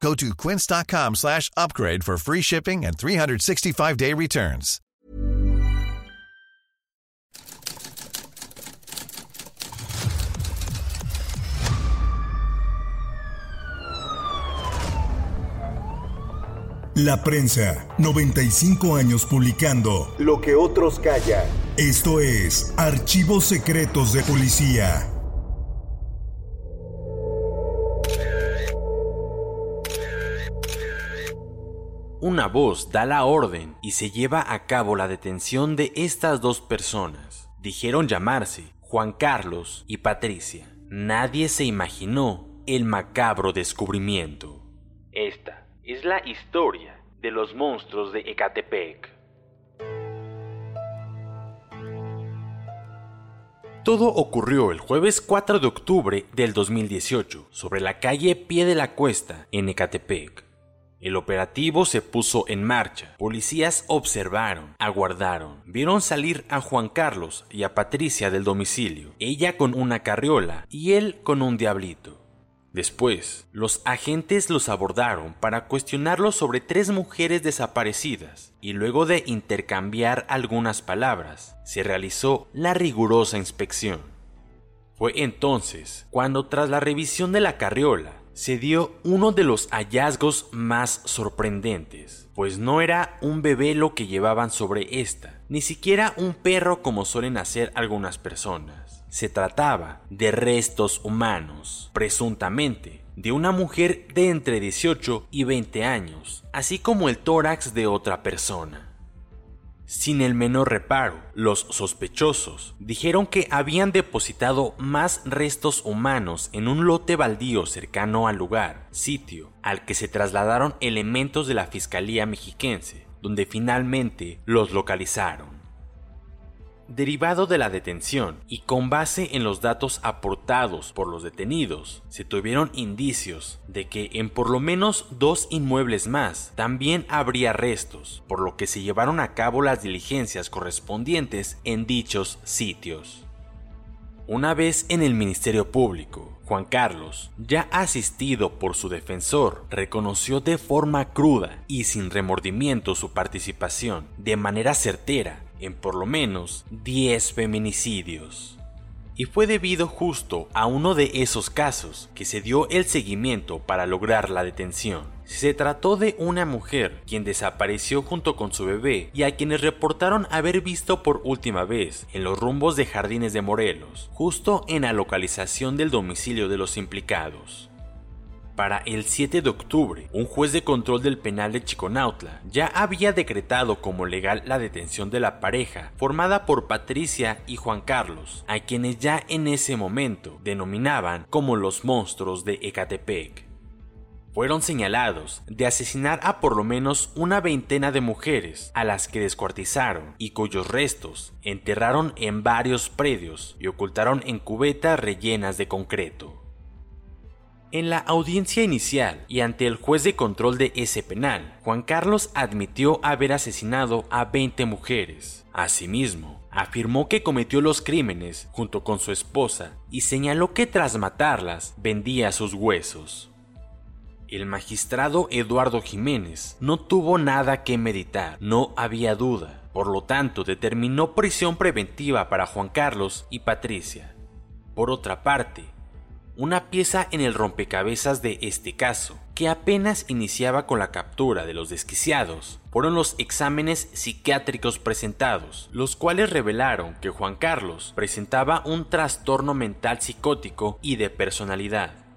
Go to quince.com slash upgrade for free shipping and 365-day returns. La prensa, 95 años publicando Lo que otros callan. Esto es Archivos Secretos de Policía. Una voz da la orden y se lleva a cabo la detención de estas dos personas. Dijeron llamarse Juan Carlos y Patricia. Nadie se imaginó el macabro descubrimiento. Esta es la historia de los monstruos de Ecatepec. Todo ocurrió el jueves 4 de octubre del 2018 sobre la calle Pie de la Cuesta en Ecatepec. El operativo se puso en marcha. Policías observaron, aguardaron, vieron salir a Juan Carlos y a Patricia del domicilio, ella con una carriola y él con un diablito. Después, los agentes los abordaron para cuestionarlos sobre tres mujeres desaparecidas y luego de intercambiar algunas palabras, se realizó la rigurosa inspección. Fue entonces cuando tras la revisión de la carriola se dio uno de los hallazgos más sorprendentes, pues no era un bebé lo que llevaban sobre esta, ni siquiera un perro como suelen hacer algunas personas. Se trataba de restos humanos, presuntamente, de una mujer de entre 18 y 20 años, así como el tórax de otra persona. Sin el menor reparo, los sospechosos dijeron que habían depositado más restos humanos en un lote baldío cercano al lugar, sitio al que se trasladaron elementos de la Fiscalía Mexiquense, donde finalmente los localizaron. Derivado de la detención y con base en los datos aportados por los detenidos, se tuvieron indicios de que en por lo menos dos inmuebles más también habría restos, por lo que se llevaron a cabo las diligencias correspondientes en dichos sitios. Una vez en el Ministerio Público, Juan Carlos, ya asistido por su defensor, reconoció de forma cruda y sin remordimiento su participación, de manera certera, en por lo menos 10 feminicidios. Y fue debido justo a uno de esos casos que se dio el seguimiento para lograr la detención. Se trató de una mujer quien desapareció junto con su bebé y a quienes reportaron haber visto por última vez en los rumbos de Jardines de Morelos, justo en la localización del domicilio de los implicados. Para el 7 de octubre, un juez de control del penal de Chiconautla ya había decretado como legal la detención de la pareja formada por Patricia y Juan Carlos, a quienes ya en ese momento denominaban como los monstruos de Ecatepec. Fueron señalados de asesinar a por lo menos una veintena de mujeres a las que descuartizaron y cuyos restos enterraron en varios predios y ocultaron en cubetas rellenas de concreto. En la audiencia inicial y ante el juez de control de ese penal, Juan Carlos admitió haber asesinado a 20 mujeres. Asimismo, afirmó que cometió los crímenes junto con su esposa y señaló que tras matarlas vendía sus huesos. El magistrado Eduardo Jiménez no tuvo nada que meditar, no había duda, por lo tanto determinó prisión preventiva para Juan Carlos y Patricia. Por otra parte, una pieza en el rompecabezas de este caso, que apenas iniciaba con la captura de los desquiciados, fueron los exámenes psiquiátricos presentados, los cuales revelaron que Juan Carlos presentaba un trastorno mental psicótico y de personalidad,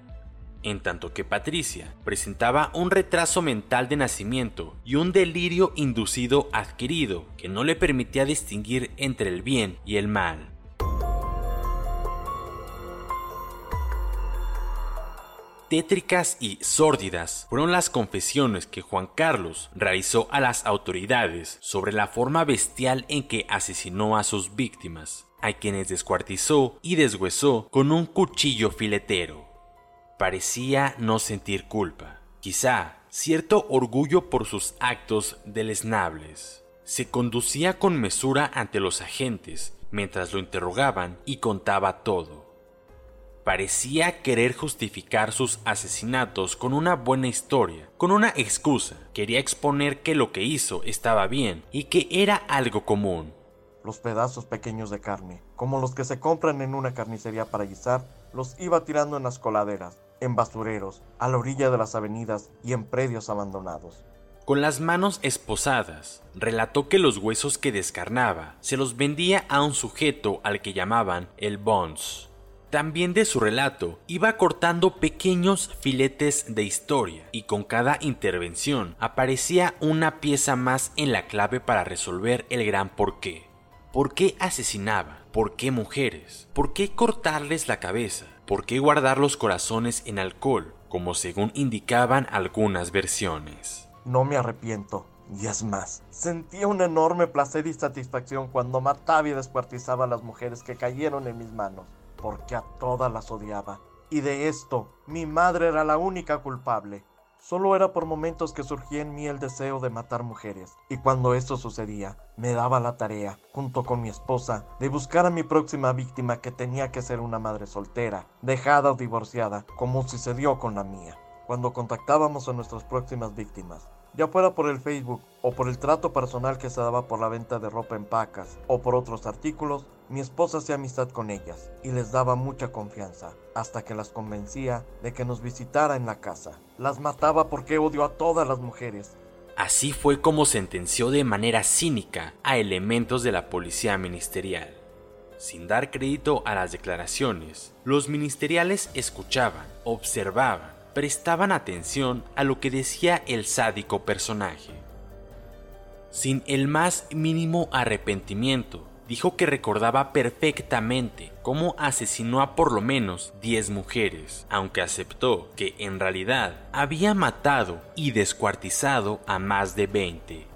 en tanto que Patricia presentaba un retraso mental de nacimiento y un delirio inducido adquirido que no le permitía distinguir entre el bien y el mal. tétricas y sórdidas fueron las confesiones que Juan Carlos realizó a las autoridades sobre la forma bestial en que asesinó a sus víctimas, a quienes descuartizó y deshuesó con un cuchillo filetero. Parecía no sentir culpa, quizá cierto orgullo por sus actos deleznables. Se conducía con mesura ante los agentes mientras lo interrogaban y contaba todo Parecía querer justificar sus asesinatos con una buena historia, con una excusa. Quería exponer que lo que hizo estaba bien y que era algo común. Los pedazos pequeños de carne, como los que se compran en una carnicería para guisar, los iba tirando en las coladeras, en basureros, a la orilla de las avenidas y en predios abandonados. Con las manos esposadas, relató que los huesos que descarnaba se los vendía a un sujeto al que llamaban el Bones también de su relato iba cortando pequeños filetes de historia y con cada intervención aparecía una pieza más en la clave para resolver el gran porqué. ¿Por qué asesinaba? ¿Por qué mujeres? ¿Por qué cortarles la cabeza? ¿Por qué guardar los corazones en alcohol? Como según indicaban algunas versiones. No me arrepiento. Y es más, sentía un enorme placer y satisfacción cuando mataba y descuartizaba a las mujeres que cayeron en mis manos porque a todas las odiaba. Y de esto, mi madre era la única culpable. Solo era por momentos que surgía en mí el deseo de matar mujeres, y cuando esto sucedía, me daba la tarea, junto con mi esposa, de buscar a mi próxima víctima que tenía que ser una madre soltera, dejada o divorciada, como sucedió con la mía. Cuando contactábamos a nuestras próximas víctimas, ya fuera por el Facebook o por el trato personal que se daba por la venta de ropa en pacas o por otros artículos, mi esposa hacía amistad con ellas y les daba mucha confianza, hasta que las convencía de que nos visitara en la casa. Las mataba porque odio a todas las mujeres. Así fue como sentenció de manera cínica a elementos de la policía ministerial. Sin dar crédito a las declaraciones, los ministeriales escuchaban, observaban, prestaban atención a lo que decía el sádico personaje. Sin el más mínimo arrepentimiento, dijo que recordaba perfectamente cómo asesinó a por lo menos 10 mujeres, aunque aceptó que en realidad había matado y descuartizado a más de 20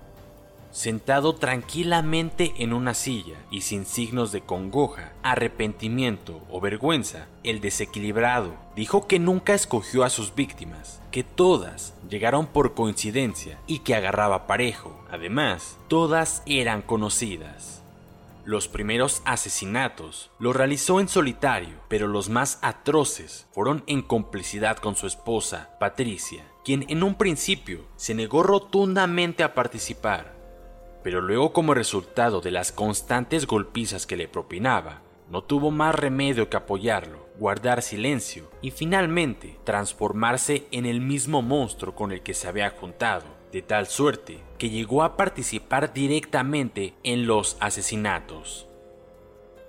sentado tranquilamente en una silla y sin signos de congoja, arrepentimiento o vergüenza, el desequilibrado dijo que nunca escogió a sus víctimas, que todas llegaron por coincidencia y que agarraba parejo. Además, todas eran conocidas. Los primeros asesinatos los realizó en solitario, pero los más atroces fueron en complicidad con su esposa, Patricia, quien en un principio se negó rotundamente a participar, pero luego como resultado de las constantes golpizas que le propinaba, no tuvo más remedio que apoyarlo, guardar silencio y finalmente transformarse en el mismo monstruo con el que se había juntado, de tal suerte que llegó a participar directamente en los asesinatos.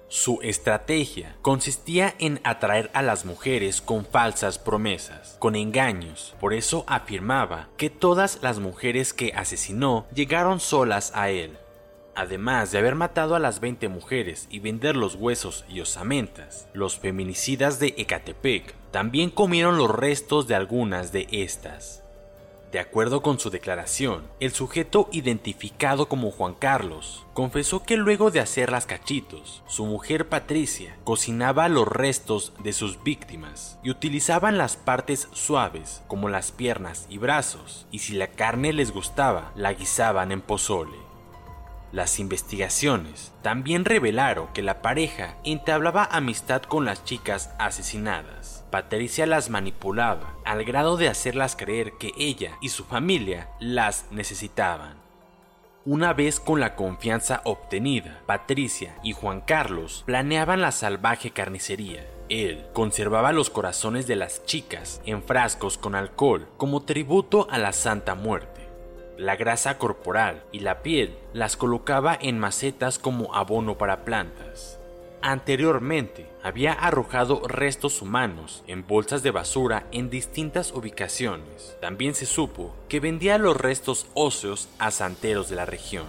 Su estrategia consistía en atraer a las mujeres con falsas promesas, con engaños. Por eso afirmaba que todas las mujeres que asesinó llegaron solas a él. Además de haber matado a las 20 mujeres y vender los huesos y osamentas, los feminicidas de Ecatepec también comieron los restos de algunas de estas. De acuerdo con su declaración, el sujeto identificado como Juan Carlos confesó que luego de hacer las cachitos, su mujer Patricia cocinaba los restos de sus víctimas y utilizaban las partes suaves como las piernas y brazos, y si la carne les gustaba, la guisaban en pozole. Las investigaciones también revelaron que la pareja entablaba amistad con las chicas asesinadas Patricia las manipulaba al grado de hacerlas creer que ella y su familia las necesitaban. Una vez con la confianza obtenida, Patricia y Juan Carlos planeaban la salvaje carnicería. Él conservaba los corazones de las chicas en frascos con alcohol como tributo a la Santa Muerte. La grasa corporal y la piel las colocaba en macetas como abono para plantas. Anteriormente, había arrojado restos humanos en bolsas de basura en distintas ubicaciones. También se supo que vendía los restos óseos a santeros de la región.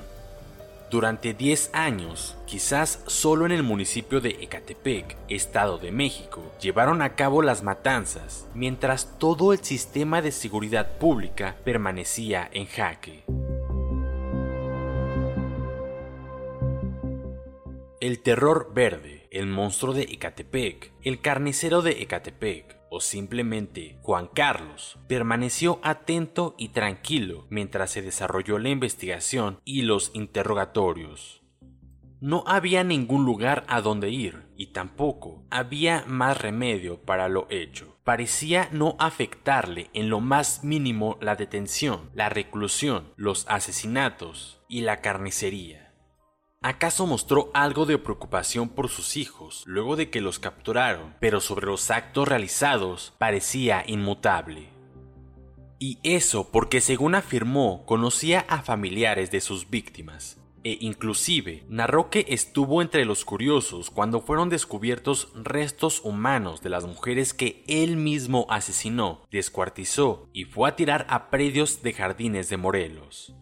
Durante 10 años, quizás solo en el municipio de Ecatepec, Estado de México, llevaron a cabo las matanzas, mientras todo el sistema de seguridad pública permanecía en jaque. El terror verde, el monstruo de Ecatepec, el carnicero de Ecatepec, o simplemente Juan Carlos, permaneció atento y tranquilo mientras se desarrolló la investigación y los interrogatorios. No había ningún lugar a donde ir y tampoco había más remedio para lo hecho. Parecía no afectarle en lo más mínimo la detención, la reclusión, los asesinatos y la carnicería. ¿Acaso mostró algo de preocupación por sus hijos luego de que los capturaron, pero sobre los actos realizados parecía inmutable? Y eso porque según afirmó conocía a familiares de sus víctimas, e inclusive narró que estuvo entre los curiosos cuando fueron descubiertos restos humanos de las mujeres que él mismo asesinó, descuartizó y fue a tirar a predios de jardines de Morelos.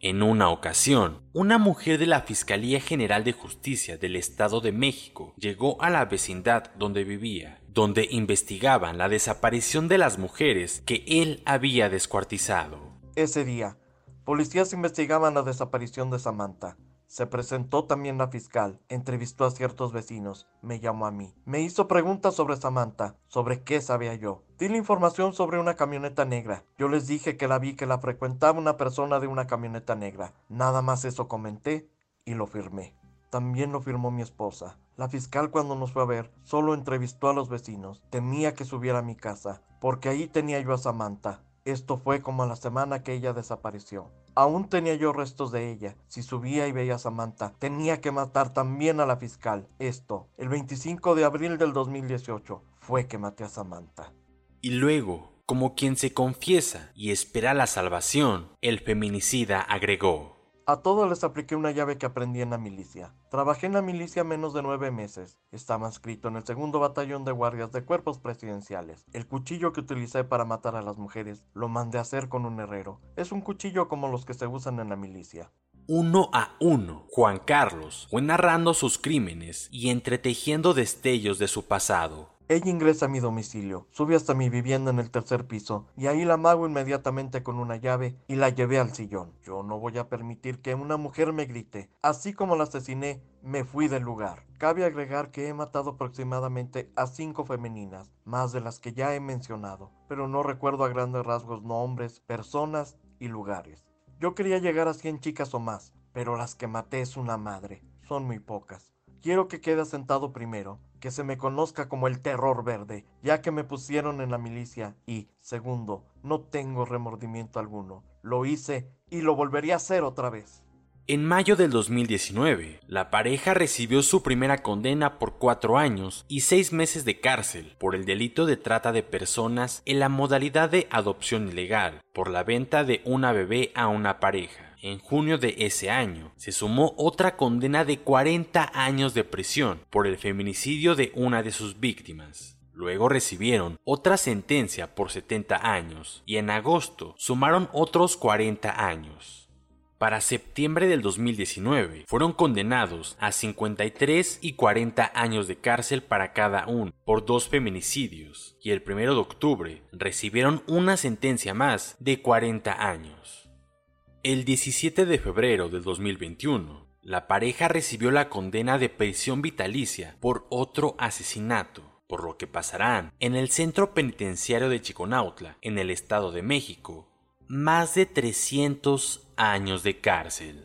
En una ocasión, una mujer de la Fiscalía General de Justicia del Estado de México llegó a la vecindad donde vivía, donde investigaban la desaparición de las mujeres que él había descuartizado. Ese día, policías investigaban la desaparición de Samantha. Se presentó también la fiscal, entrevistó a ciertos vecinos, me llamó a mí. Me hizo preguntas sobre Samantha, sobre qué sabía yo. Di la información sobre una camioneta negra. Yo les dije que la vi que la frecuentaba una persona de una camioneta negra. Nada más eso comenté y lo firmé. También lo firmó mi esposa. La fiscal cuando nos fue a ver solo entrevistó a los vecinos. Temía que subiera a mi casa, porque ahí tenía yo a Samantha. Esto fue como a la semana que ella desapareció. Aún tenía yo restos de ella. Si subía y veía a Samantha, tenía que matar también a la fiscal. Esto, el 25 de abril del 2018, fue que maté a Samantha. Y luego, como quien se confiesa y espera la salvación, el feminicida agregó. A todos les apliqué una llave que aprendí en la milicia. Trabajé en la milicia menos de nueve meses. Estaba inscrito en el segundo batallón de guardias de cuerpos presidenciales. El cuchillo que utilicé para matar a las mujeres lo mandé a hacer con un herrero. Es un cuchillo como los que se usan en la milicia. Uno a uno, Juan Carlos fue narrando sus crímenes y entretejiendo destellos de su pasado. Ella ingresa a mi domicilio, sube hasta mi vivienda en el tercer piso y ahí la amago inmediatamente con una llave y la llevé al sillón. Yo no voy a permitir que una mujer me grite. Así como la asesiné, me fui del lugar. Cabe agregar que he matado aproximadamente a cinco femeninas, más de las que ya he mencionado, pero no recuerdo a grandes rasgos nombres, personas y lugares. Yo quería llegar a 100 chicas o más, pero las que maté es una madre. Son muy pocas. Quiero que quede sentado primero, que se me conozca como el terror verde, ya que me pusieron en la milicia y, segundo, no tengo remordimiento alguno. Lo hice y lo volvería a hacer otra vez. En mayo del 2019, la pareja recibió su primera condena por cuatro años y seis meses de cárcel por el delito de trata de personas en la modalidad de adopción ilegal por la venta de una bebé a una pareja. En junio de ese año se sumó otra condena de 40 años de prisión por el feminicidio de una de sus víctimas. Luego recibieron otra sentencia por 70 años y en agosto sumaron otros 40 años. Para septiembre del 2019 fueron condenados a 53 y 40 años de cárcel para cada uno por dos feminicidios y el 1 de octubre recibieron una sentencia más de 40 años. El 17 de febrero del 2021, la pareja recibió la condena de prisión vitalicia por otro asesinato, por lo que pasarán en el centro penitenciario de Chiconautla, en el Estado de México, más de 300 años de cárcel.